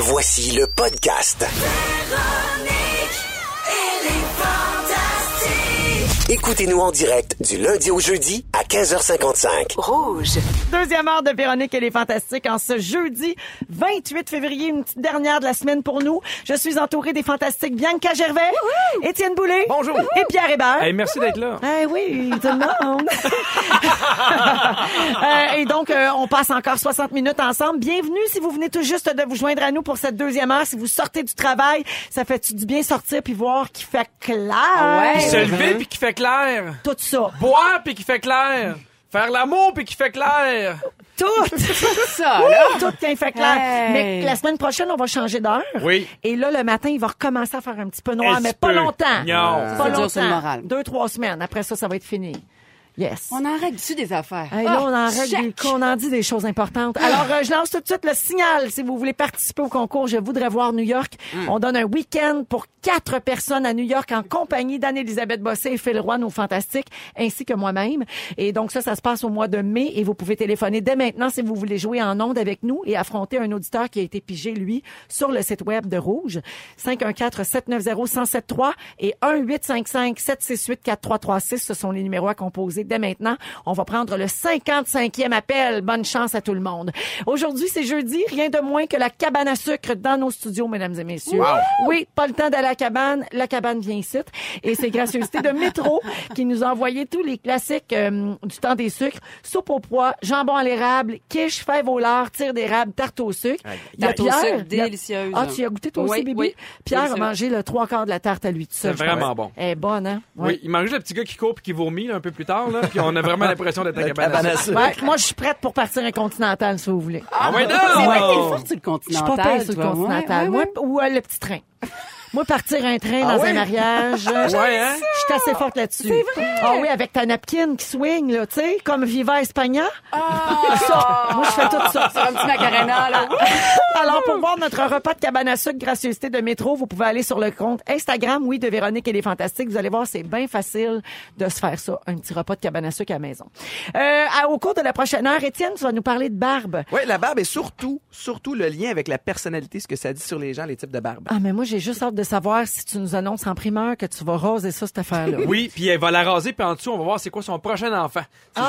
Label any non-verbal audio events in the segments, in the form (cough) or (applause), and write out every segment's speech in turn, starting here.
Voici le podcast. Écoutez-nous en direct du lundi au jeudi à 15h55. Rouge. Deuxième heure de Véronique et les Fantastiques en ce jeudi 28 février, une petite dernière de la semaine pour nous. Je suis entourée des Fantastiques Bianca Gervais, Étienne Boulay Bonjour. et Pierre Hébert. Hey, merci d'être là. Eh oui, tout le monde. (laughs) Euh, et donc, euh, on passe encore 60 minutes ensemble. Bienvenue si vous venez tout juste de vous joindre à nous pour cette deuxième heure. Si vous sortez du travail, ça fait du bien sortir puis voir qu'il fait clair. Puis se lever puis qui fait clair. Tout ça. Boire puis qui fait clair. Faire l'amour puis qui fait clair. Tout. (laughs) Ça, là. Tout qui fait clair. Hey. Mais la semaine prochaine, on va changer d'heure. Oui. Et là, le matin, il va recommencer à faire un petit peu noir, mais pas peu. longtemps. Non. Pas Ça dure longtemps. sur le moral. Deux, trois semaines. Après ça, ça va être fini. Yes. On en règle dessus des affaires? Hey, là, on en Ah, règle qu'on en dit des choses importantes. Alors, euh, je lance tout de suite le signal. Si vous voulez participer au concours, je voudrais voir New York. On donne un week-end pour quatre personnes à New York en compagnie d'Anne-Élisabeth Bossé et Phil Roy, nos fantastiques, ainsi que moi-même. Et donc, ça, ça se passe au mois de mai et vous pouvez téléphoner dès maintenant si vous voulez jouer en ondes avec nous et affronter un auditeur qui a été pigé, lui, sur le site web de Rouge. 514-790-1073 et 1-855-768-4336. Ce sont les numéros à composer dès maintenant. On va prendre le 55e appel. Bonne chance à tout le monde. Aujourd'hui, c'est jeudi. Rien de moins que la cabane à sucre dans nos studios, mesdames et messieurs. Oui, pas le temps d'aller à la cabane. La cabane vient ici. Et c'est gracieuseté de Métro (laughs) qui nous a envoyé tous les classiques euh, du temps des sucres. Soupe au pois, jambon à l'érable, quiche, fève au lard, tire d'érable, tarte au sucre. Il y a Tarte au Pierre. sucre, délicieuse. Ah, tu y as goûté toi aussi, Oui, bébé? oui. Pierre a mangé le trois quarts de la tarte à lui tout seul. C'est vraiment bon. Elle est bonne, hein? Ouais. Oui, il mange juste le petit gars qui court puis qui vomit là, un peu plus tard. Là, puis on a vraiment l'impression d'être à à. Ouais, moi, je suis prête pour partir incontinental, si vous voulez. Ah ouais, C'est vrai que t'es non! sur le Je suis continental. pas payée sur le toi. continental. Ouais, ouais, Moi, ou euh, le petit train. Moi, partir un train Ah dans un mariage, (laughs) Ouais, hein? je suis assez forte là-dessus. C'est vrai? Ah oui, avec ta napkin qui swing, là, tu sais, comme Viva Espagna. Ça, moi, je fais tout ça. ouais. Un petit macarena, là. (laughs) Alors, pour voir notre repas de cabane à sucre gracieuseté de métro, vous pouvez aller sur le compte Instagram, oui, de Véronique et les Fantastiques. Vous allez voir, c'est bien facile de se faire ça, un petit repas de cabane à sucre à la maison. Euh, à- au cours de la prochaine heure, Étienne, tu vas nous parler de barbe. Oui, la barbe et surtout, surtout le lien avec la personnalité, ce que ça dit sur les gens, les types de barbe. Ah, mais moi, j'ai juste hâte de savoir si tu nous annonces en primeur que tu vas raser ça, cette affaire-là. (laughs) Oui, puis elle va la raser, puis en dessous, on va voir c'est quoi son prochain enfant. (laughs) Et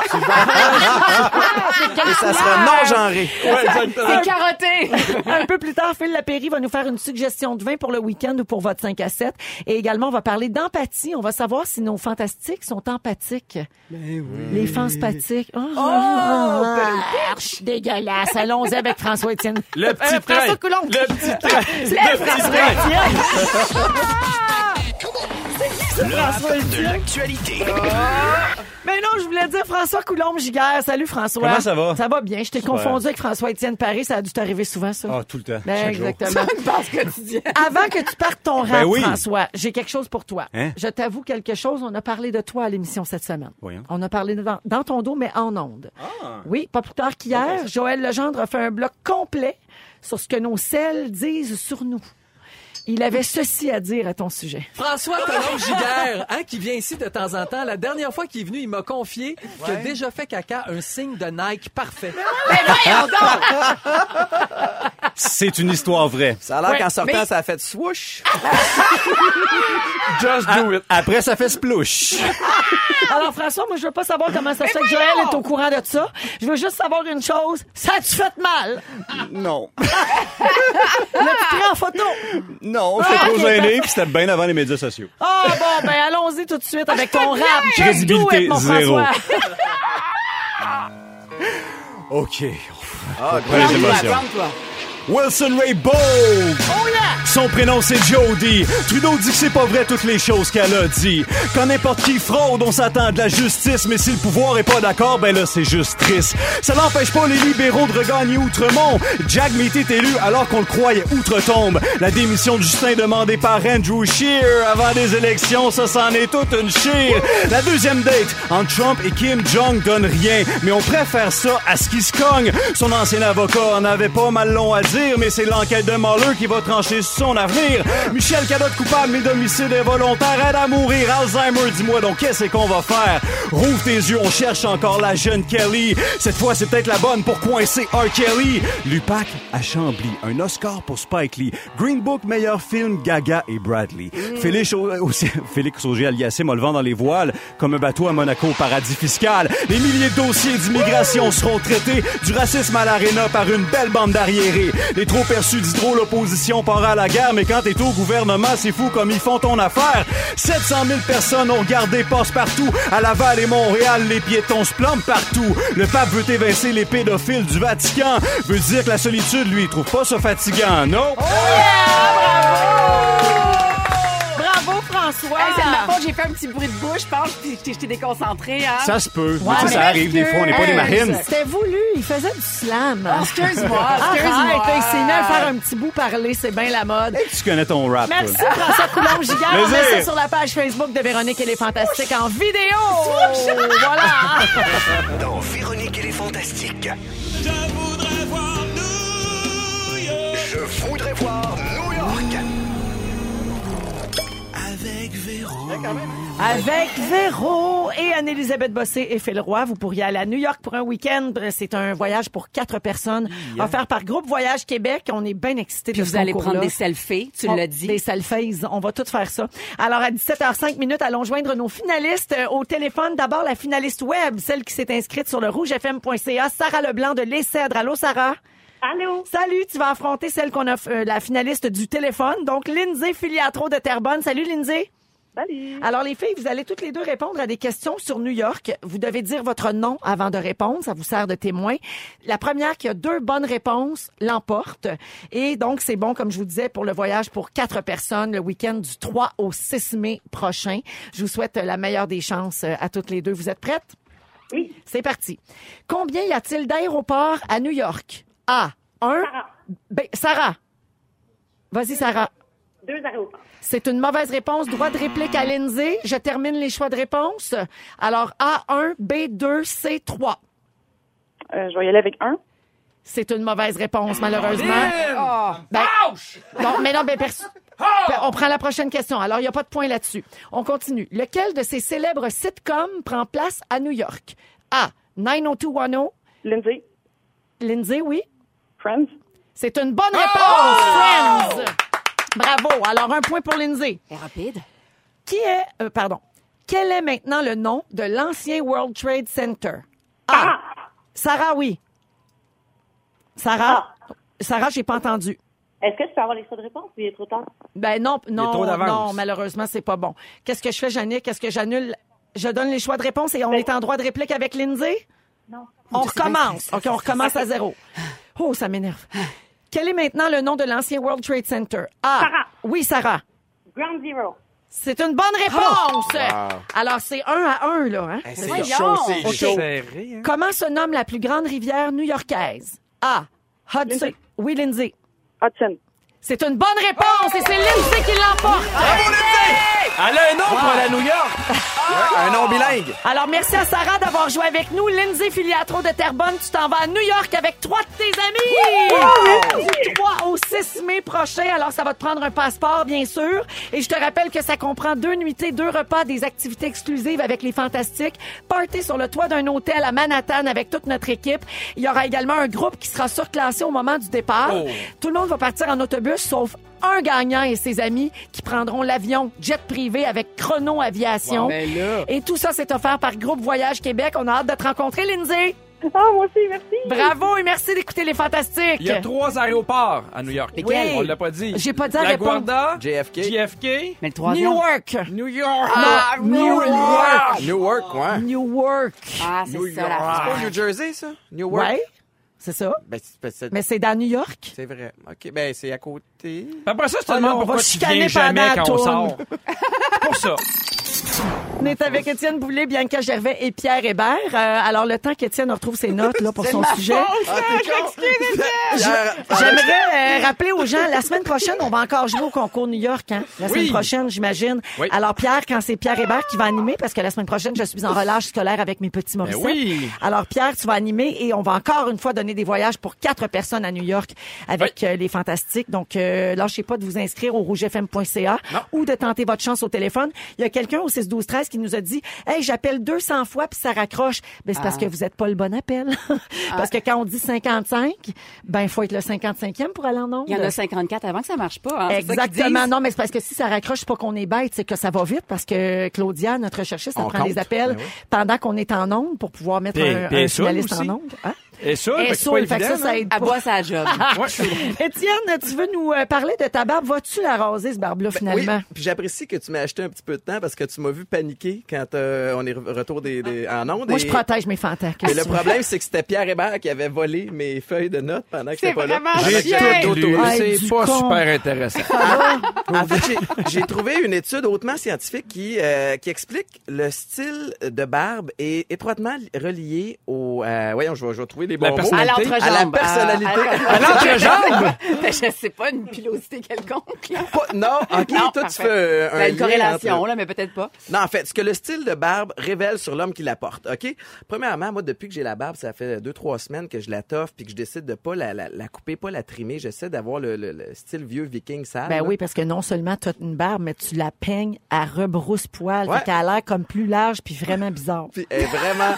ça sera non-genré. Ouais, exactement. C'est carotté. (laughs) Un peu plus tard, Phil Lapéry va nous faire une suggestion de vin pour le week-end ou pour votre 5 à 7. Et également, on va parler d'empathie. On va savoir si nos fantastiques sont empathiques. Les fans spathiques. Oh, arche, dégueulasse. Allons-y avec François-Étienne. Le petit Euh, train. François Coulombe. Le petit train. Le petit train. Rappel de l'actualité. Mais non, je voulais dire François Coulombe-Giguère. Salut François. Comment ça va? Ça va bien. Je t'ai confondu avec François-Étienne Paris. Ça a dû t'arriver souvent, ça. Ah, tout le temps. Ben, chaque jour. exactement. Tu dis. (laughs) Avant que tu partes ton rap, Ben oui. François, j'ai quelque chose pour toi. Hein? Je t'avoue quelque chose. On a parlé de toi à l'émission cette semaine. Voyons. On a parlé de- dans, dans ton dos, mais en ondes. Ah. Oui, pas plus tard qu'hier, Joël Legendre a fait un bloc complet sur ce que nos selles disent sur nous. Il avait ceci à dire à ton sujet. François Colombe Giguère, hein, qui vient ici de temps en temps. La dernière fois qu'il est venu, il m'a confié qu'il a déjà fait caca un signe de Nike parfait. (laughs) C'est une histoire vraie. Ça a l'air Ouais, qu'en sortant, mais- ça a fait swoosh. Just do it. Après, ça fait splouche. Alors, François, moi, je veux pas savoir comment ça se fait que Joël est au courant de ça. Je veux juste savoir une chose. Ça a-tu fait mal? Non. (laughs) L'as-tu pris en photo? Non, j'étais Ah, trop ok, gêné, puis c'était bien avant les médias sociaux. Ah, bon, ben, allons-y tout de suite avec ton rap. Just Crédibilité do it, mon zéro. François. (laughs) OK. Ah, Pas les émotions. Calme-toi. Wilson Ray Bogue. Oh yeah! Son prénom c'est Jody. Trudeau dit que c'est pas vrai toutes les choses qu'elle a dit. Quand n'importe qui fraude, on s'attend de la justice, mais si le pouvoir est pas d'accord, ben là c'est juste triste. Ça n'empêche pas les libéraux de regagner Outremont. Jack Meat est élu alors qu'on le croyait outre-tombe. La démission de Justin demandée par Andrew Scheer avant des élections, ça c'en est toute une chire. La deuxième date entre Trump et Kim Jong donne rien, mais on préfère ça à ce qui se cogne. Son ancien avocat en avait pas mal long à dire. Dire, mais c'est l'enquête de Mueller qui va trancher sur son avenir. Michel Cadotte coupable, mais d'homicide involontaire, aide à mourir. Alzheimer, dis-moi donc, qu'est-ce qu'on va faire? Rouvre tes yeux, on cherche encore la jeune Kelly. Cette fois, c'est peut-être la bonne pour coincer R. Kelly. Lupac à Chambly, un Oscar pour Spike Lee. Green Book, meilleur film, Gaga et Bradley. Félix, Au- (laughs) aussi- Félix Auger aliassime le vent dans les voiles, comme un bateau à Monaco au paradis fiscal. Les milliers de dossiers d'immigration seront traités, du racisme à l'aréna par une belle bande d'arriérés. Les trop perçus d'hydro, l'opposition part à la guerre, mais quand t'es au gouvernement, c'est fou comme ils font ton affaire. 700 000 personnes ont regardé passe-partout. À Laval et Montréal, les piétons se plombent partout. Le pape veut évincer les pédophiles du Vatican. Veut dire que la solitude, lui, trouve pas ça fatigant, non? Bravo, François! Hey, c'est de ma faute, j'ai fait un petit bruit de bouche, je pense, puis je t'ai- déconcentré, hein? Ça se peut. Ouais, Tu sais, mais ça arrive des fois, on n'est pas des marines. C'était voulu, il faisait du slam. Oh, excuse-moi, (laughs) excuse-moi. il s'est mis à faire un petit bout parler, c'est bien la mode. Tu connais ton rap, toi. Merci François Coulombe-Gigard. On met ça sur la page Facebook de Véronique et les Fantastiques en vidéo. Voilà. (laughs) Dans Véronique et les Fantastiques. Je voudrais voir New York. Je voudrais voir New York. Avec Véro. Avec Véro et Anne-Élisabeth Bossé et Phil Roy, vous pourriez aller à New York pour un week-end. C'est un voyage pour quatre personnes offert par Groupe Voyage Québec. On est bien excités Puis de vous ce allez prendre des selfies, tu l'as dit. Des selfies, on va tout faire ça. Alors, à 17h05 minutes, allons joindre nos finalistes euh, au téléphone. D'abord, la finaliste web, celle qui s'est inscrite sur le rougefm.ca, Sarah Leblanc de Les Cèdres. Allô, Sarah? Allô? Salut, tu vas affronter celle qu'on a, euh, la finaliste du téléphone, donc Lindsay Filiatro de Terrebonne. Salut, Lindsay. Salut. Alors, les filles, vous allez toutes les deux répondre à des questions sur New York. Vous devez dire votre nom avant de répondre. Ça vous sert de témoin. La première qui a deux bonnes réponses l'emporte. Et donc, c'est bon, comme je vous disais, pour le voyage pour quatre personnes le week-end du 3 au 6 mai prochain. Je vous souhaite la meilleure des chances euh, à toutes les deux. Vous êtes prêtes? Oui. C'est parti. Combien y a-t-il d'aéroports à New York? A. 1. Sarah. B. Sarah. Vas-y, Sarah. Deux aéroports. C'est une mauvaise réponse. Droit de réplique à Lindsay. Je termine les choix de réponse. Alors, A1, B2, C3. Euh, je vais y aller avec un. C'est une mauvaise réponse, malheureusement. Ben, non, mais non, ben, perso- (laughs) Ben, on prend la prochaine question. Alors, il n'y a pas de point là-dessus. On continue. Lequel de ces célèbres sitcoms prend place à New York? A. 90210. Lindsay. Lindsay, oui. Friends. C'est une bonne réponse, Friends. Bravo. Alors, un point pour Lindsay. C'est rapide. Qui est, euh, pardon, quel est maintenant le nom de l'ancien World Trade Center? A. Sarah, oui. Sarah? Sarah, j'ai pas entendu. Est-ce que tu peux avoir les choix de réponse ou il est trop tard? Ben non, non, non, malheureusement, c'est pas bon. Qu'est-ce que je fais, Jannick? Est-ce que j'annule? Je donne les choix de réponse et on est en droit de réplique avec Lindsay? Non. On recommence. OK, on recommence à zéro. (laughs) Oh, ça m'énerve. Quel est maintenant le nom de l'ancien World Trade Center? A. Sarah. Oui, Sarah. Ground Zero. C'est une bonne réponse. Alors, c'est un à un, là. Hein? Hey, c'est Voyons. chaud, c'est Ok. chaud. Serré, hein? Comment se nomme la plus grande rivière new-yorkaise? A. Hudson. Lindsay. Oui, Lindsay. Hudson. C'est une bonne réponse et c'est Lindsay qui l'emporte. Elle a un nom pour aller à New York! Ouais, un nom bilingue. Alors, merci à Sarah d'avoir joué avec nous. Lindsay Filiatro de Terrebonne, tu t'en vas à New York avec trois de tes amis. Du 3 au 6 mai prochain. Alors, ça va te prendre un passeport, bien sûr. Et je te rappelle que ça comprend deux nuitées, deux repas, des activités exclusives avec les Fantastiques, party sur le toit d'un hôtel à Manhattan avec toute notre équipe. Il y aura également un groupe qui sera surclassé au moment du départ. Tout le monde va partir en autobus, sauf un gagnant et ses amis qui prendront l'avion jet privé avec Chrono Aviation. Ben là. Et tout ça, c'est offert par Groupe Voyage Québec. On a hâte de te rencontrer, Lindsay. Ah, moi aussi, merci. Bravo et merci d'écouter les Fantastiques. Il y a trois aéroports à New York. Lesquels? On l'a pas dit. J'ai pas dit à La. Guarda, JFK. JFK, Mais le troisième. Newark. New York. Ah, New York. Newark, ouais. Newark. Ah, c'est New ça, York. C'est pas New Jersey, ça? Newark? Ouais, c'est ça? Ben, c'est- ben, c'est Mais c'est dans New York? c'est vrai. OK, ben, c'est à côté. Après ça, je te Ah, demande pourquoi va tu viens jamais quand on sort. Pour ça. On est avec Étienne Boulay, Bianca Gervais et Pierre Hébert. Euh, alors, le temps qu'Étienne retrouve ses notes là, pour son sujet. J'aimerais euh, rappeler aux gens, la semaine prochaine, on va encore jouer au concours New York. Hein? La semaine Oui. prochaine, j'imagine. Oui. Alors, Pierre, quand c'est Pierre Hébert qui va animer, parce que la semaine prochaine, je suis en relâche scolaire avec mes petits Morissette. oui. Alors, Pierre, tu vas animer et on va encore une fois donner des voyages pour quatre personnes à New York avec euh, les Fantastiques. Donc, euh, lâchez pas de vous inscrire au rougefm.ca ou de tenter votre chance au téléphone. Il y a quelqu'un au 6 12 13 qui nous a dit "Hey, j'appelle 200 fois puis ça raccroche." Ben c'est parce que vous êtes pas le bon appel. (laughs) parce que quand on dit 55, ben il faut être le 55e pour aller en nombre. Il y en a 54 avant que ça marche pas. Hein? Ça Exactement. Non, mais c'est parce que si ça raccroche, c'est pas qu'on est bête, c'est que ça va vite parce que Claudia, notre recherchiste, elle On prend les appels Ben oui. pendant qu'on est en onde pour pouvoir mettre Puis- un, puis un elle saoule finaliste aussi. en. Hein? Et ça, Et fait que c'est pas évident, ça, ça là. aide À pas. boire sa job. (laughs) (laughs) Étienne, tu veux nous euh, parler de ta barbe? Vas-tu la raser, ce barbe-là, Oui, finalement? puis j'apprécie que tu m'aies acheté un petit peu de temps parce que tu m'as vu paniquer quand euh, on est re- retour des, des- en ondes. Moi, et- je protège mes fantasmes. Mais le problème, c'est que c'était Pierre Hébert qui avait volé mes feuilles de notes pendant que C'est j'étais pas là. vraiment J'ai tout lu. Hey, C'est pas con. super intéressant. (laughs) En fait, j'ai- j'ai trouvé une étude hautement scientifique qui, euh, qui explique le style de barbe est étroitement relié au... euh, voyons, je vais, je vais trouver les bons La mots. À personnalité. l'entrejambe. À la personnalité. À, À l'entrejambe? (laughs) Ben, je sais pas, une pilosité quelconque. Là. Pas- non, OK, Non, toi, tu fais un Ben, une corrélation, entre- là, mais peut-être pas. Non, en fait, ce que le style de barbe révèle sur l'homme qui la porte, OK? Premièrement, moi, depuis que j'ai la barbe, ça fait deux, trois semaines que je la toffe puis que je décide de pas la, la, la couper, pas la trimer. J'essaie d'avoir le, le- le style vieux viking sale. Ben là. oui, parce que non seulement tu as une barbe, mais tu la peignes à rebrousse-poil. Ouais. Fait qu'elle a l'air comme plus large puis vraiment bizarre. Puis elle est vraiment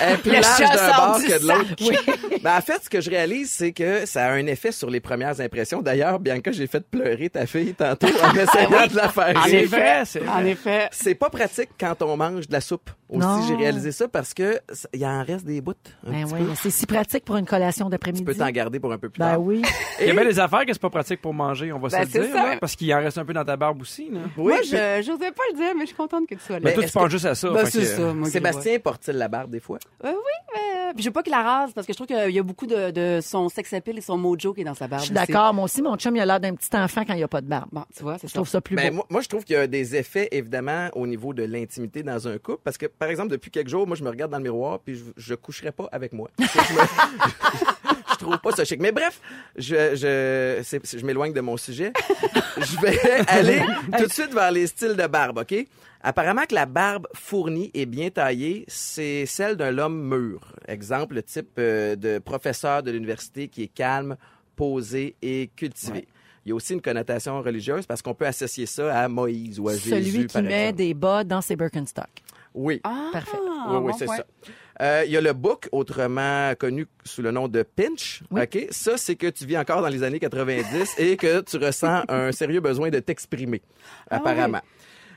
elle est (laughs) plus Le large d'un bord que de l'autre. (laughs) Ben, en fait, ce que je réalise, c'est que ça a un effet sur les premières impressions. D'ailleurs, Bianca, j'ai fait pleurer ta fille tantôt en (laughs) essayant de la faire En effet. vrai, c'est En vrai. effet. C'est pas pratique quand on mange de la soupe. Aussi, j'ai réalisé ça parce que il en reste des bouts. Ben oui, c'est si pratique pour une collation Tu d'après-midi. peux t'en garder pour un peu plus Ben tard. oui. Il y a bien des affaires que c'est pas pratique pour manger, on va Ben, se c'est le dire, là, parce qu'il en reste un peu dans ta barbe aussi. Là. Oui, Moi, je j'osais pas le dire, mais je suis contente que tu sois là. Mais toi, tu penses que- juste à ça. Ben, c'est ça, moi, Sébastien porte-t-il la barbe des fois? Euh, oui, mais puis je veux pas qu'il la rase parce que je trouve qu'il y a beaucoup de, de son sex appeal et son mojo qui est dans sa barbe. Je suis d'accord. Moi aussi, mon chum, il a l'air d'un petit enfant quand il n'y a pas de barbe. Bon, tu vois, c'est Je ça. trouve ça plus Ben, beau. moi, moi, je trouve qu'il y a des effets, évidemment, au niveau de l'intimité dans un couple. Parce que, par exemple, depuis quelques jours, moi, je me regarde dans le miroir puis je, je coucherai pas avec moi. je, me- (laughs) je trouve pas ça chic. Mais bref, je, je, je m'éloigne de mon sujet. je vais (laughs) aller tout de suite vers les styles de barbe, OK? Apparemment que la barbe fournie et bien taillée, c'est celle d'un homme mûr. Exemple, le type euh, de professeur de l'université qui est calme, posé et cultivé. Il y a aussi une connotation religieuse parce qu'on peut associer ça à Moïse ou à Jésus, Celui qui par met exemple. des bas dans ses Birkenstock. Oui. Ah, Parfait. Oui, oui, bon c'est point. ça. Euh, Il y a le book, autrement connu sous le nom de pinch. Oui. OK? Ça, c'est que tu vis encore dans les années 90 et que tu ressens un sérieux besoin de t'exprimer, Ah apparemment.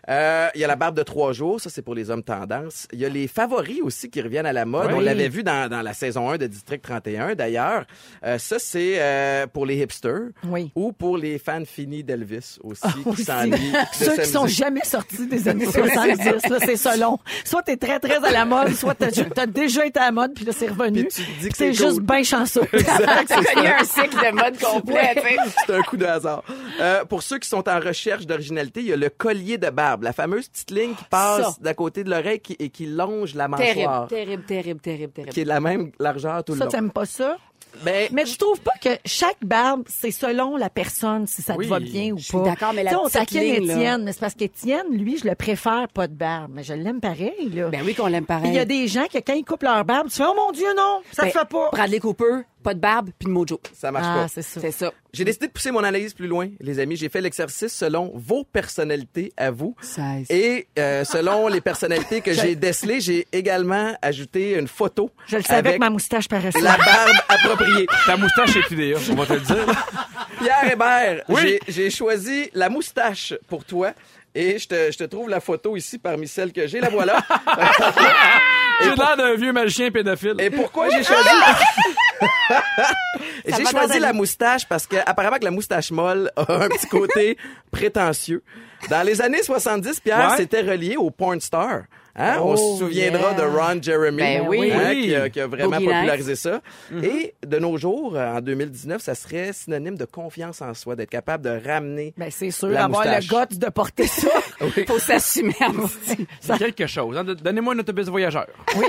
Euh, Il y a la barbe de trois jours, ça c'est pour les hommes tendance. Il y a les favoris aussi qui reviennent à la mode. Oui. On l'avait vu dans, dans la saison 1 de District 31 d'ailleurs. Euh, ça c'est euh, pour les hipsters Oui. ou pour les fans finis d'Elvis aussi qui Aussi. s'ennuient Ceux qui sont jamais sortis des années 70, là, c'est selon. Soit t'es très, très à la mode, soit t'as, t'as déjà été à la mode, puis là, c'est revenu. Puis tu dis que c'est c'est juste cool. bien chanceux. (laughs) T'as connu un cycle de mode complet. C'est un coup de hasard. Euh, pour ceux qui sont en recherche d'originalité, il y a le collier de barbe, la fameuse petite ligne qui passe Ça. d'à côté de l'oreille qui- et qui longe la mâchoire, terrible, terrible, terrible, terrible. qui est de la même largeur tout le Ça, long. t'aimes pas ça? Ben, Mais je trouve pas que chaque barbe, c'est selon la personne, si ça te va bien ou je pas. suis d'accord, mais la on petite ligne, là. Étienne, mais c'est parce qu'Étienne, lui, je le préfère pas de barbe. Mais je l'aime pareil, là. Ben oui qu'on l'aime pareil. il y a des gens que quand ils coupent leur barbe, tu fais, oh mon Dieu, non, ça Ben, te fait pas. Bradley Cooper, pas de barbe, puis de mojo. ça marche Ah, pas. c'est ça. J'ai décidé de pousser mon analyse plus loin, les amis. J'ai fait l'exercice selon vos personnalités à vous. 16. Et euh, selon les personnalités que (laughs) j'ai décelées, j'ai également ajouté une photo Je le savais avec que ma moustache paraissait. la barbe appropriée. (laughs) Ta moustache est idéale, on va te le dire. Pierre Hébert, Oui. j'ai- j'ai choisi la moustache pour toi. Et je te, je te trouve la photo ici parmi celles que j'ai. La voilà. (laughs) J'ai l'air d'un vieux magicien pédophile. Et pourquoi j'ai choisi Ça j'ai choisi la (laughs) la- moustache parce que apparemment que la moustache molle a un petit côté (laughs) prétentieux. Dans les années 70, Pierre, Ouais. c'était relié au porn star. Hein? On Oh, se souviendra yeah. de Ron Jeremy, Ben oui. hein, Oui. qui, a, qui a vraiment Boogie Nights. popularisé ça. Et de nos jours, en 2019, ça serait synonyme de confiance en soi, d'être capable de ramener Ben, c'est sûr, La avoir moustache. le goût de porter ça. (laughs) Faut s'assumer. C'est quelque chose. hein. Donnez-moi un autobus voyageur. oui.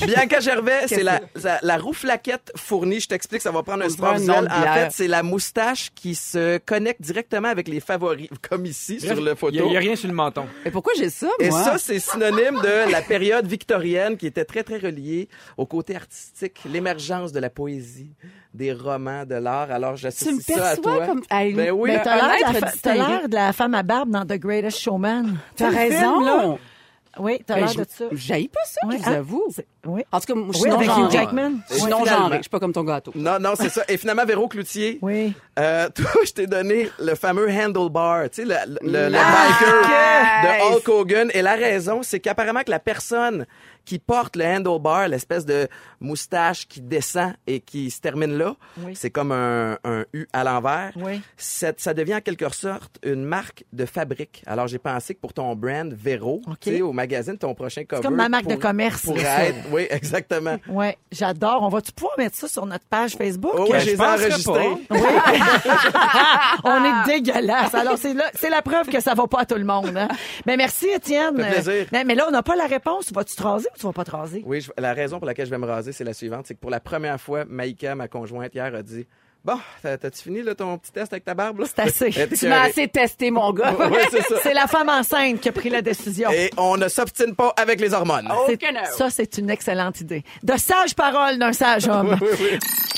(laughs) Bianca Gervais, c'est la, la, la rouflaquette fournie. Je t'explique, ça va prendre un On nom visuel. En fait, c'est la moustache qui se connecte directement avec les favoris, (laughs) comme ici sur le photo. Il n'y a, rien sur le menton. Mais pourquoi j'ai ça, Et moi? ça, c'est synonyme de la période victorienne qui était très, très reliée au côté artistique, l'émergence de la poésie, des romans, de l'art. Alors, tu me j'associe ça à perçois toi. comme... Hey, Ben oui. T'as l'air, de la fa- de femme à barbe dans The Greatest Showman. T'as film, là? Oui, t'as Ben, l'air de ça. J'haïs pas ça, je vous hein? avoue. Oui. En tout cas, moi, je suis Oui, non. Jackman. Je suis Oui, non. Je suis pas comme ton gâteau. Non, non, c'est ça. Et finalement, Véro Cloutier, Oui. euh, (laughs) toi, je t'ai donné le fameux handlebar, tu sais, le, le, le- le Ah, biker yes. de Hulk Hogan. Et la raison, c'est qu'apparemment que la personne qui porte le handlebar, l'espèce de moustache qui descend et qui se termine là, Oui. c'est comme un, un U à l'envers. Oui. Ça, ça devient en quelque sorte une marque de fabrique. Alors, j'ai pensé que pour ton brand Véro, OK. tu sais, au magazine, ton prochain cover... comme ma marque de pour- commerce, ça. être- (laughs) Oui, exactement. Oui, j'adore. On va-tu pouvoir mettre ça sur notre page Facebook? Oh, oui, Ben, je les ai enregistrés. Oui. (laughs) On est dégueulasse. Alors, c'est là- c'est la preuve que ça va pas à tout le monde. Hein? Ben, merci, Étienne. Ça fait plaisir. Mais, mais là, on n'a pas la réponse. Vas-tu te raser? Ou tu vas pas te raser? Oui, je- la raison pour laquelle je vais me raser, c'est la suivante. C'est que pour la première fois, Maïka, ma conjointe, hier, a dit Bon, t'as- t'as-tu fini là, ton petit test avec ta barbe? C'est assez. Tu m'as assez testé, mon gars. (laughs) Oui, c'est ça. C'est la femme enceinte qui a pris la décision. Et on ne s'obstine pas avec les hormones. Heure. ça, c'est une excellente idée. De sages paroles d'un sage homme. (laughs)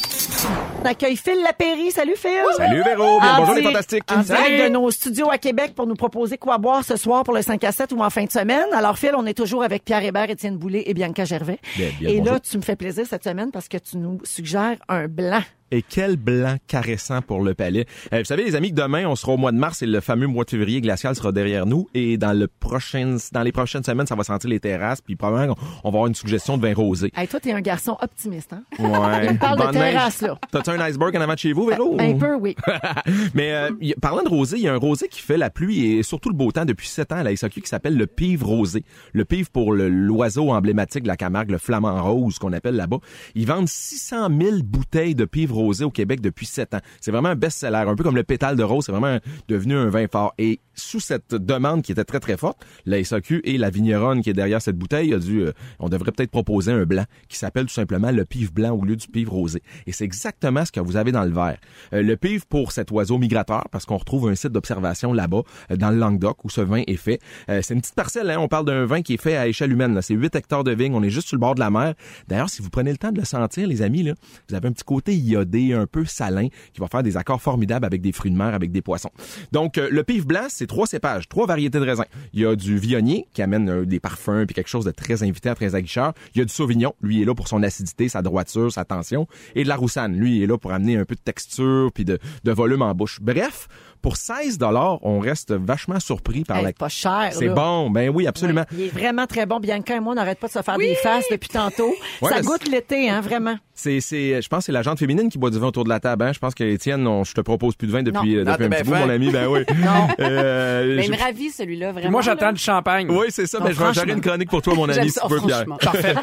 On accueille Phil Lapéry. Salut, Phil. Salut Véro, bien, En bonjour les direct- fantastiques. En direct de nos studios à Québec pour nous proposer quoi boire ce soir pour le 5 à 7 ou en fin de semaine. Alors, Phil, on est toujours avec Pierre Hébert, Étienne Boulay et Bianca Gervais. Bien, bien, et là, tu me fais plaisir cette semaine parce que tu nous suggères un blanc. Et quel blanc caressant pour le palais. Euh, vous savez, les amis, que demain, on sera au mois de mars et le fameux mois de février glacial sera derrière nous. Et dans, le prochain, dans les prochaines semaines, ça va sentir les terrasses. Puis probablement, on va avoir une suggestion de vin rosé. Hey, toi, t'es un garçon optimiste, hein? Ouais. (laughs) Il parle de terrasse, là. T'as-tu un iceberg en avant de chez vous, Véro? Un peu, oui. (laughs) Mais euh, y- parlant de rosé, il y a un rosé qui fait la pluie et surtout le beau temps depuis sept ans à la SAQ qui s'appelle le pive rosé. Le pive pour l'oiseau emblématique de la Camargue, le flamant rose qu'on appelle là-bas. Ils vendent 600 000 bouteilles de pive rosé au Québec depuis sept ans. C'est vraiment un best-seller, un peu comme le pétale de rose, c'est vraiment devenu un vin fort. Et sous cette demande qui était très très forte, la SAQ et la vigneronne qui est derrière cette bouteille a dû, euh, on devrait peut-être proposer un blanc qui s'appelle tout simplement le pive blanc au lieu du pive rosé. Et c'est exactement ce que vous avez dans le verre. Euh, le pive pour cet oiseau migrateur, parce qu'on retrouve un site d'observation là-bas, euh, dans le Languedoc, où ce vin est fait. C'est une petite parcelle, hein? on parle d'un vin qui est fait à échelle humaine. C'est 8 hectares de vigne, on est juste sur le bord de la mer. D'ailleurs, si vous prenez le temps de le sentir, les amis, vous avez un petit côté iodé, un peu salin, qui va faire des accords formidables avec des fruits de mer, avec des poissons. Donc, euh, le pive blanc, c'est trois cépages, trois variétés de raisins. Il y a du viognier, qui amène euh, des parfums, puis quelque chose de très invitant, très aguicheur. Il y a du sauvignon, lui est là pour son acidité, sa droiture, sa tension. Et de la roussane, lui est là pour amener un peu de texture, puis de, de volume en bouche. Bref, pour 16 dollars, on reste vachement surpris par Hey, la... c'est pas cher, C'est là. bon, ben oui, absolument. Ouais, il est vraiment très bon. Bianca et moi, on n'arrête pas de se faire des faces depuis tantôt. (laughs) Ouais, ça goûte l'été, hein, vraiment. C'est, c'est, je pense que c'est la jante féminine qui boit du vin autour de la table. Hein? Je pense que Étienne, on- je te propose plus de vin depuis, Non. euh, Non, depuis un t'es petit bout, mon ami. Ben oui. (laughs) Non. (laughs) Euh, Mais je- il me ravit, celui-là, vraiment. Moi, j'attends là. du champagne. Oui, c'est ça. Non, mais je vais franchement. gérer une chronique pour toi, mon ami, si tu veux, Pierre. franchement. Parfait.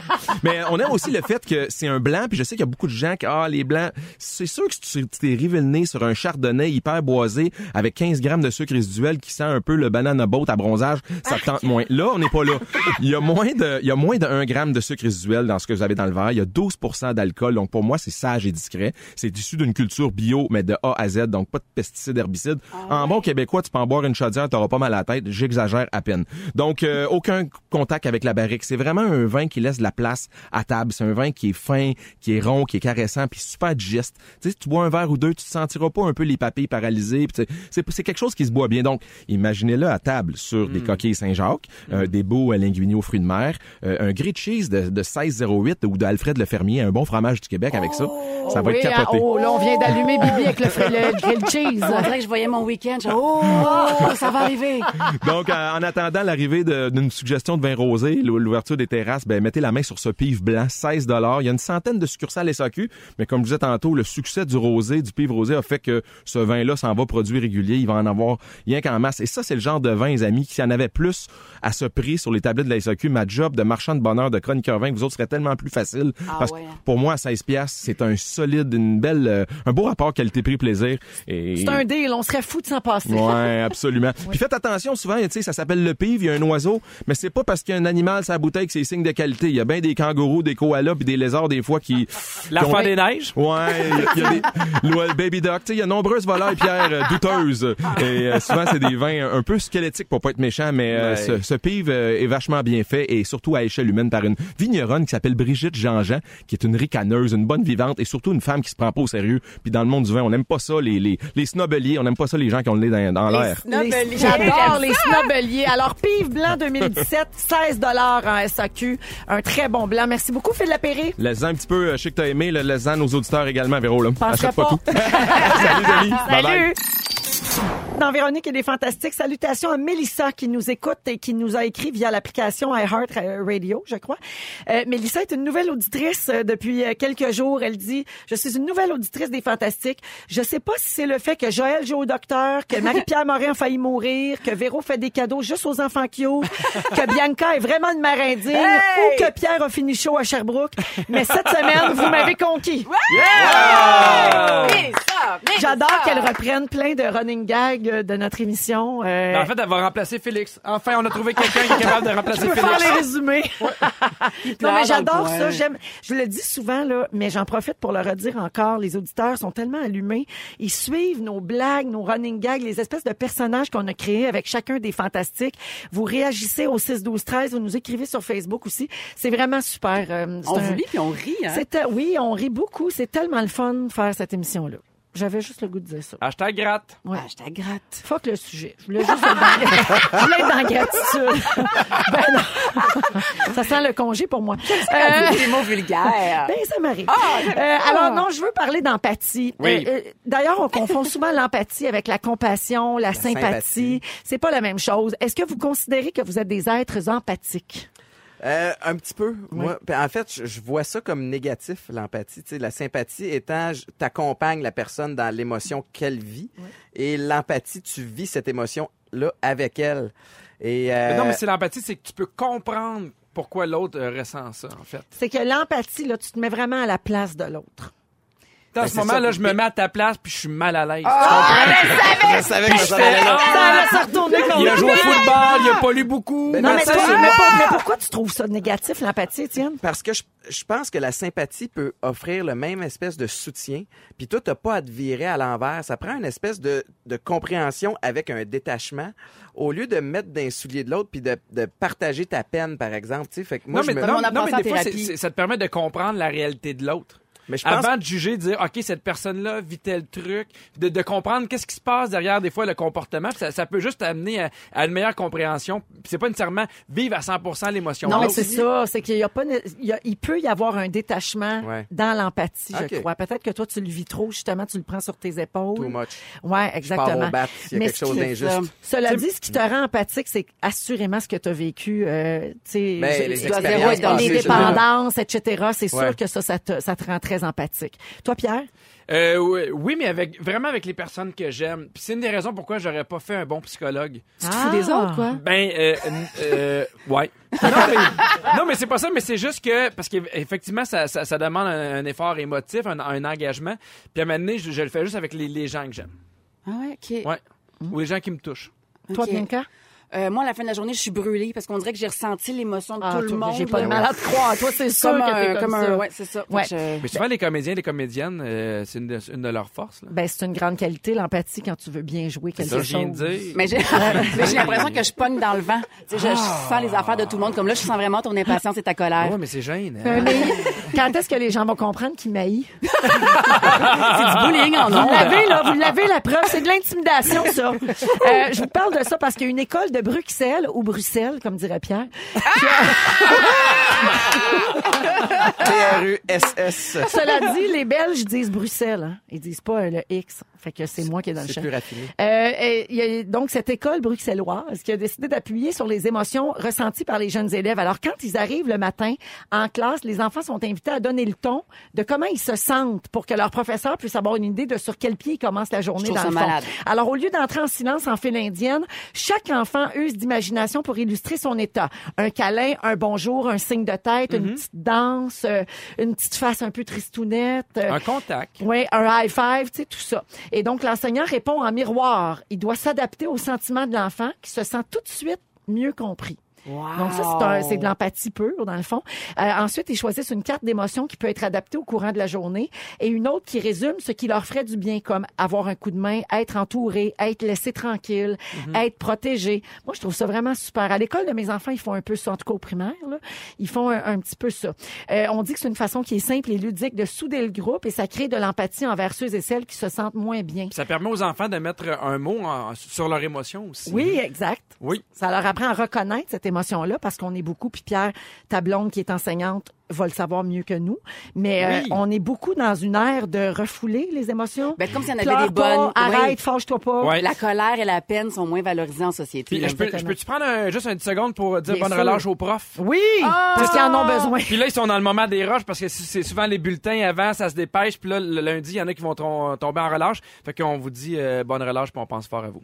mais on aime aussi le fait que c'est un blanc, puis je sais qu'il y a beaucoup de gens qui, ah, les blancs, c'est sûr que si tu tu t'es rivé le nez sur un chardonnay hyper boisé avec 15 grammes de sucre résiduel qui sent un peu le banana boat à bronzage, ça te tente moins. Là, on n'est pas là. Il y a moins de, il y a moins de 1 gramme de sucre résiduel dans ce que vous avez dans le verre. Il y a 12 d'alcool. Donc, pour moi, c'est sage et discret. C'est issu d'une culture bio, mais de A à Z. Donc, pas de pesticides, herbicides. En bon québécois, tu peux en boire une chaudière, t'auras pas mal à la tête. J'exagère à peine. Donc, euh, aucun contact avec la barrique. C'est vraiment un vin qui laisse de la place à table. C'est un vin qui est fin, qui est rond, qui est caressant, puis super digeste. Tu sais, si tu bois un verre ou deux, tu te sentiras pas un peu les papilles paralysées. Puis c'est quelque chose qui se boit bien. Donc, imaginez-le à table sur des coquilles Saint-Jacques, euh, des beaux euh, linguini aux fruits de mer, euh, un grilled cheese de, de 1608 ou d'Alfred Le Fermier, un bon fromage du Québec avec ça. Ça va Oui, être hein, capoté. oh, là, on vient d'allumer Bibi avec le, le (laughs) grilled cheese. On dirait que je voyais mon week-end. je- Oh, ça va arriver. Donc, euh, en attendant l'arrivée d'une suggestion de vin rosé, l'ou- l'ouverture des terrasses, ben, mettez la main sur ce pive blanc, 16 Il y a une centaine de succursales SAQ, mais comme je disais tantôt, le succès du rosé, du pive rosé a fait que ce vin-là s'en va produit régulier. Il va en avoir rien qu'en masse. Et ça, c'est le genre de vin, les amis, qui s'il y en avait plus à ce prix sur les tablettes de la SAQ, ma job de marchand de bonheur, de chroniqueur vin, vous autres serait tellement plus facile. Ah parce ouais. que pour moi, à 16 piastres, c'est un solide, une belle, euh, un beau rapport qualité-prix-plaisir. Et... C'est un deal, on serait fou de s'en passer. Ouais, (laughs) absolument. Puis faites attention, souvent, tu sais, ça s'appelle le pive, il y a un oiseau, mais c'est pas parce qu'il y a un animal sur la bouteille que c'est signe de qualité. Il y a bien des kangourous, des koalas puis des lézards des fois qui... L'enfant qui ont- des neiges? Ouais, il y a, il y a des le baby duck, tu sais, il y a nombreuses volailles pierres euh, douteuses et euh, souvent c'est des vins un peu squelettiques pour pas être méchant, mais euh, Ouais. ce, ce pive euh, est vachement bien fait et surtout à échelle humaine par une vigneronne qui s'appelle Brigitte Jean-Jean, qui est une ricaneuse, une bonne vivante et surtout une femme qui se prend pas au sérieux. Puis dans le monde du vin, on n'aime pas ça les les les snobeliers, on n'aime pas ça les gens qui ont le nez dans, dans l'air. Les- J'adore les snobeliers. Alors, Pive Blanc 2017, 16 en SAQ. Un très bon blanc. Merci beaucoup, Phil Lapéry. Laisse-en un petit peu, je sais que t'as aimé, laisse-en nos auditeurs également, Véro, là. Penserais Achète pas pas. tout. (laughs) Salut, Denis. Bye bye. Dans Véronique et des Fantastiques, salutations à Mélissa qui nous écoute et qui nous a écrit via l'application iHeart Radio, je crois. Euh, Mélissa est une nouvelle auditrice euh, depuis euh, quelques jours. Elle dit, je suis une nouvelle auditrice des Fantastiques. Je sais pas si c'est le fait que Joël joue au docteur, que Marie-Pierre Morin a failli mourir, que Véro fait des cadeaux juste aux enfants cute, que Bianca est vraiment une marindigne ou que Pierre a fini chaud à Sherbrooke. Mais cette semaine, vous m'avez conquis. J'adore qu'elle reprenne plein de running gags euh, de notre émission. Euh, Ben, en fait, elle va remplacer Félix. Enfin, on a trouvé quelqu'un qui est capable de (laughs) je remplacer peux Félix. faire les résumés. (laughs) (laughs) non, mais j'adore ça. J'aime. Je le dis souvent là, mais j'en profite pour le redire encore. Les auditeurs sont tellement allumés. Ils suivent nos blagues, nos running gags, les espèces de personnages qu'on a créés avec chacun des fantastiques. Vous réagissez au 6 12 13. Vous nous écrivez sur Facebook aussi. C'est vraiment super. euh, On un- vous lit puis on rit. Hein? c'est euh, oui, on rit beaucoup. C'est tellement le fun de faire cette émission là. J'avais juste le goût de dire ça. Hashtag gratte. Ouais. Ah, je te gratte. Fuck le sujet. Je voulais juste être dans, je voulais être dans gratitude. (laughs) ben non. Ça sent le congé pour moi. Euh, des mots vulgaires. (laughs) ben, ça m'arrive. j'aime Euh, alors, non, je veux parler d'empathie. Oui. Euh, euh, D'ailleurs, on confond souvent l'empathie avec la compassion, la, sympathie. sympathie. C'est pas la même chose. Est-ce que vous considérez que vous êtes des êtres empathiques? Euh, un petit peu. Moi, en fait, je, je vois ça comme négatif, l'empathie. Tu sais, la sympathie étant, t'accompagnes la personne dans l'émotion qu'elle vit, et l'empathie, tu vis cette émotion-là avec elle. Et euh, Mais Non, mais c'est l'empathie, c'est que tu peux comprendre pourquoi l'autre euh, ressent ça, en fait. C'est que l'empathie, là, tu te mets vraiment à la place de l'autre. Dans Ben, ce c'est moment-là, ça. je me mets à ta place puis je suis mal à l'aise. je savais que ça allait là. Ah! Ça retourner contre Il a joué au football, il a pas lu beaucoup. Ben, Non, mais, ça, mais pourquoi tu trouves ça négatif, l'empathie, Étienne? Parce que je, je pense que la sympathie peut offrir le même espèce de soutien, puis toi, t'as pas à te virer à l'envers. Ça prend une espèce de, de compréhension avec un détachement, au lieu de mettre dans les souliers de l'autre, puis de, de partager ta peine, par exemple. Tu sais, fait que moi, non, je mais, me- non, non, mais ça en des fois, ça te permet de comprendre la réalité de l'autre. Mais je pense Avant de juger, de dire, OK, cette personne-là vit tel truc, de, de comprendre qu'est-ce qui se passe derrière, des fois, le comportement. Ça, ça peut juste amener à, à une meilleure compréhension. C'est pas nécessairement vivre à 100 l'émotion. Non, c'est ça. C'est qu'il y a pas, il, y a- il peut y avoir un détachement Ouais. dans l'empathie, je crois. Peut-être que toi, tu le vis trop, justement, tu le prends sur tes épaules. too much. Ouais, Je pars exactement. au bat s'il y a Mais quelque chose d'injuste. Cela dit, ce qui te rend empathique, c'est assurément ce que tu as vécu, euh, tu sais, Ben, je- les les je dépendances, etc. C'est sûr Ouais. que ça, ça te, ça te rend très empathique. Toi, Pierre? Euh, oui, oui, mais avec vraiment avec les personnes que j'aime. Puis c'est une des raisons pourquoi j'aurais pas fait un bon psychologue. Tu te fous des autres, quoi. Ben, euh, euh, ouais. (laughs) Non, mais, non, mais c'est pas ça, mais c'est juste que, parce qu'effectivement, ça, ça, ça demande un, un effort émotif, un, un engagement. Puis à un moment donné, je, je le fais juste avec les, les gens que j'aime. Ah ouais, OK. Ouais. Ou les gens qui me touchent. Toi, Ok. Bianca? Euh, moi, à la fin de la journée, je suis brûlée parce qu'on dirait que j'ai ressenti l'émotion de Ah, tout le toi, monde. J'ai pas de là. mal à te croire. Toi, c'est sûr Comme que un, t'es comme, comme ça. un, ouais, c'est ça. Fait Ouais. que je- Mais souvent, les comédiens et les comédiennes, euh, c'est une, de- une de leurs forces. Là. Ben, c'est une grande qualité, l'empathie, quand tu veux bien jouer quelque ça, chose. je viens de dire. Mais j'ai (laughs) (laughs) mais j'ai l'impression que je pogne dans le vent. Tu sais, je, je sens les affaires de tout le monde. Comme là, je sens vraiment ton impatience et ta colère. Ouais, mais c'est gêne. Euh, Hein? mais quand est-ce que les gens vont comprendre qu'il m'haït? (laughs) C'est du bullying en Vous ondes. l'avez, là, vous l'avez, la preuve. C'est de l'intimidation, ça. Euh, je vous parle de ça parce qu'il y a une école de Bruxelles, ou Bruxelles, comme dirait Pierre. T-R-U-S-S. Cela dit, les Belges disent Bruxelles. Hein. Ils disent pas le X. Fait que c'est moi qui est dans le C'est champ. plus raffiné. Euh, et il y a donc cette école bruxelloise qui a décidé d'appuyer sur les émotions ressenties par les jeunes élèves. Alors quand ils arrivent le matin en classe, les enfants sont invités à donner le ton de comment ils se sentent pour que leur professeur puisse avoir une idée de sur quel pied ils commencent la journée dans le fond. malade. Alors au lieu d'entrer en silence en file indienne, chaque enfant use d'imagination pour illustrer son état. Un câlin, un bonjour, un signe de tête, une petite danse, euh, une petite face un peu tristounette. euh, Un contact. oui, un high five, tu sais, tout ça. Et donc, l'enseignant répond en miroir. Il doit s'adapter aux sentiments de l'enfant qui se sent tout de suite mieux compris. Donc ça, c'est un- c'est de l'empathie pure, dans le fond. Euh, ensuite, ils choisissent une carte d'émotion qui peut être adaptée au courant de la journée et une autre qui résume ce qui leur ferait du bien, comme avoir un coup de main, être entouré, être laissé tranquille, être protégé. Moi, je trouve ça vraiment super. À l'école de mes enfants, ils font un peu ça, en tout cas au primaire. Là. Ils font un, un petit peu ça. Euh, on dit que c'est une façon qui est simple et ludique de souder le groupe et ça crée de l'empathie envers ceux et celles qui se sentent moins bien. Ça permet aux enfants de mettre un mot en- sur leur émotion aussi. Oui, exact. Oui. Ça leur apprend à reconnaître cette émotion-là parce qu'on est beaucoup, puis Pierre, ta blonde qui est enseignante, va le savoir mieux que nous. Mais euh, Oui. on est beaucoup dans une ère de refouler les émotions. Ben, comme s'il y en avait Pleure des pas, bonnes. arrête, Oui. fâche-toi pas. La colère et la peine sont moins valorisées en société. Puis, je peux, je peux-tu prendre un- juste une seconde pour dire Bien bonne sûr. relâche aux profs? Oui, parce qu'ils en ont besoin. Puis là, ils sont dans le moment des roches parce que c'est souvent les bulletins avant, ça se dépêche. Puis là, le lundi, il y en a qui vont tom- tomber en relâche. Fait qu'on vous dit euh, bonne relâche, puis on pense fort à vous.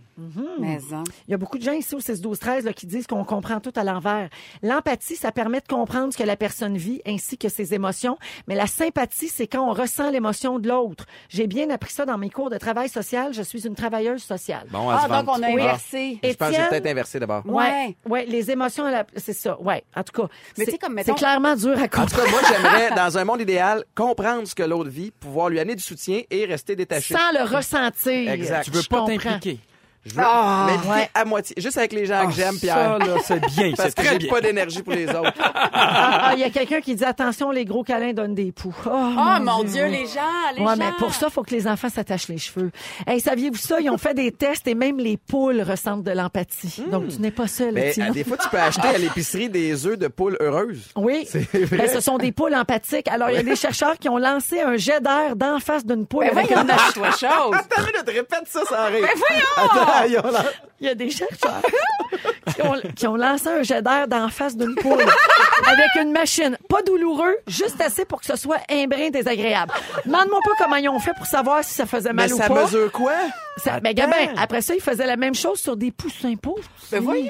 Mais, hein. Il y a beaucoup de gens ici au 6 12 13 là, qui disent qu'on comprend tout à l'envers. L'empathie, ça permet de comprendre ce que la personne vit ainsi que ses émotions, mais la sympathie, c'est quand on ressent l'émotion de l'autre. J'ai bien appris ça dans mes cours de travail social, je suis une travailleuse sociale. Bon, à Ah, donc on a inversé. Je pense que j'ai peut-être inversé d'abord. Ouais, ouais, les émotions, la- c'est ça. Ouais, en tout cas, Mais c'est tu sais, comme, c'est mettons- clairement dur à En tout comprendre. cas, moi, j'aimerais, (laughs) dans un monde idéal, comprendre ce que l'autre vit, pouvoir lui amener du soutien et rester détaché. Sans le ressentir. Exact. Tu veux Je pas t'impliquer. Je veux Ah, m'impliquer ouais. à moitié, juste avec les gens que j'aime, Ça, Pierre. là, c'est bien. (laughs) Parce C'est que très j'ai bien. pas d'énergie pour les autres. (laughs) Ah, il y a quelqu'un qui dit attention, les gros câlins donnent des poux. Oh, Oh mon Dieu, les gens, les Ouais, gens. mais pour ça, faut que les enfants s'attachent les cheveux. Hey, saviez-vous ça? Ils ont fait des tests et même les poules ressentent de l'empathie. Donc, tu n'es pas seul, Mais à des fois, tu peux acheter à (laughs) l'épicerie des œufs de poule heureuses. Oui, Ben, ce sont des poules empathiques. Alors, il y a des chercheurs qui ont lancé un jet d'air d'en face d'une poule. Mais avec voyons une toi, chose. Attends, une minute, répète ça sans rire. Mais voyons! Attends, ont l'air- (laughs) Il y a des chercheurs (laughs) qui, ont, qui ont lancé un jet d'air d'en face d'une poule avec une machine. Pas douloureux, juste assez pour que ce soit un brin désagréable. Demande-moi pas comment ils ont fait pour savoir si ça faisait Mais mal ou ça pas. mesure quoi? Ça, ben, Gabin, après ça, il faisait la même chose sur des poussins pauvres. Ben voyons.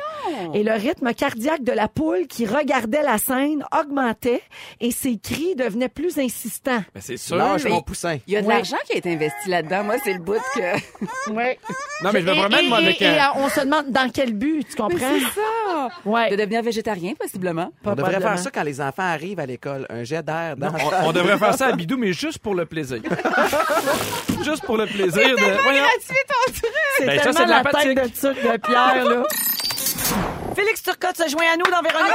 Et le rythme cardiaque de la poule qui regardait la scène augmentait et ses cris devenaient plus insistants. Ben, c'est sûr. Lâche mais- mon poussin. Il y a de Ouais. l'argent qui a été investi là-dedans. Moi, c'est le bout que. Ouais. Non, mais je me promène, moi, et- avec et, un- euh, on se demande dans quel but, tu comprends? C'est ça. Ouais. De devenir végétarien, possiblement. On devrait faire ça quand les enfants arrivent à l'école. Un jet d'air dans On, on devrait faire ça à Bidou, mais juste pour le plaisir. (laughs) juste pour le plaisir de. Voyons. C'est Ben, ça, tellement c'est de la tête de tuque de Pierre, là. Félix Turcotte se joint à nous dans Véronique.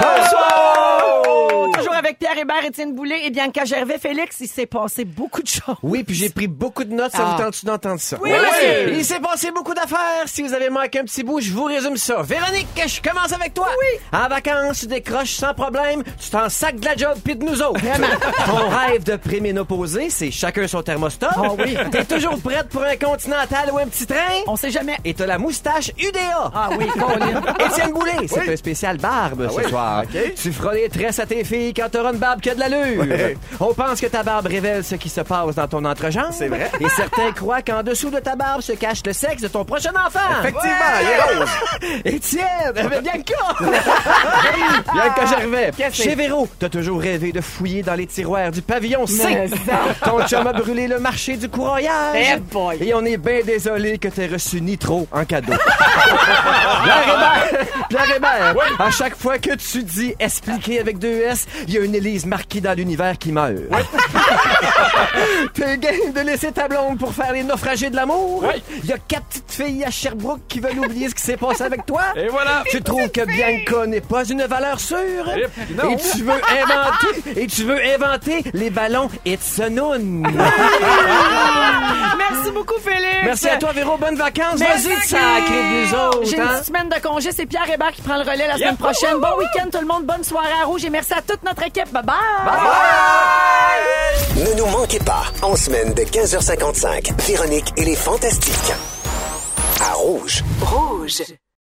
Bonsoir! Toujours avec Pierre Hébert, Étienne Boulay et Bianca Gervais. Félix, il s'est passé beaucoup de choses. Oui, puis j'ai pris beaucoup de notes. Ça Ah. vous tente d'entendre ça? Oui, oui. Il s'est passé beaucoup d'affaires. Si vous avez manqué un petit bout, je vous résume ça. Véronique, je commence avec toi. Oui. En vacances, tu décroches sans problème. Tu t'en sacs de la job pis de nous autres. Vraiment? Ton rêve de préménopausé, c'est chacun son thermostat. Ah oui. T'es toujours prête pour un continental ou un petit train? On sait jamais. Et t'as la moustache UDA. Ah oui, Colin. Étienne Boulay, c'est un spécial barbe ce soir. Tu feras les tresses à tes filles quand t'auras une barbe qui a de l'allure. On pense que ta barbe révèle ce qui se passe dans ton entrejambe. C'est vrai. Et certains croient qu'en dessous de ta barbe se cache le sexe de ton prochain enfant. Effectivement, il est rose. (laughs) Étienne, avec Bianca! Bianca Gervais. Chez Véro, t'as toujours rêvé de fouiller dans les tiroirs du pavillon C. Ton chum a brûlé le marché du courroyage. Eh boy. Et on est bien désolé que t'aies reçu Nitro en cadeau. (laughs) (laughs) Pierre Hébert, Hébert, à chaque fois que tu dis expliquer avec deux S, il y a une Élise marquée dans l'univers qui meurt. T'es (laughs) game de laisser ta blonde pour faire les naufragés de l'amour? Oui. Il y a quatre petites filles à Sherbrooke qui veulent oublier ce qui s'est passé avec toi? Et voilà. Tu trouves que Bianca n'est pas une valeur sûre? Et- non. Et tu veux inventer, et tu veux inventer les ballons It's a Noon. Merci beaucoup, Félix. Merci à toi, Véro. Bonnes vacances. Vas-y, sacré de nous autres. J'ai une hein? petite semaine de congé. C'est Pierre Hébert qui prend le relais la semaine prochaine. Bon week-end, tout le monde. Bonne soirée à Rouge. Et merci à toute notre équipe. Bye bye. Ne nous manquez pas, en semaine de 15h55, Véronique et les Fantastiques. À Rouge. Rouge.